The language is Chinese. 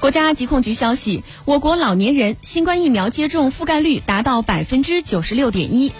国家疾控局消息我国老年人新冠疫苗接种覆盖率达到百分之九十六点一。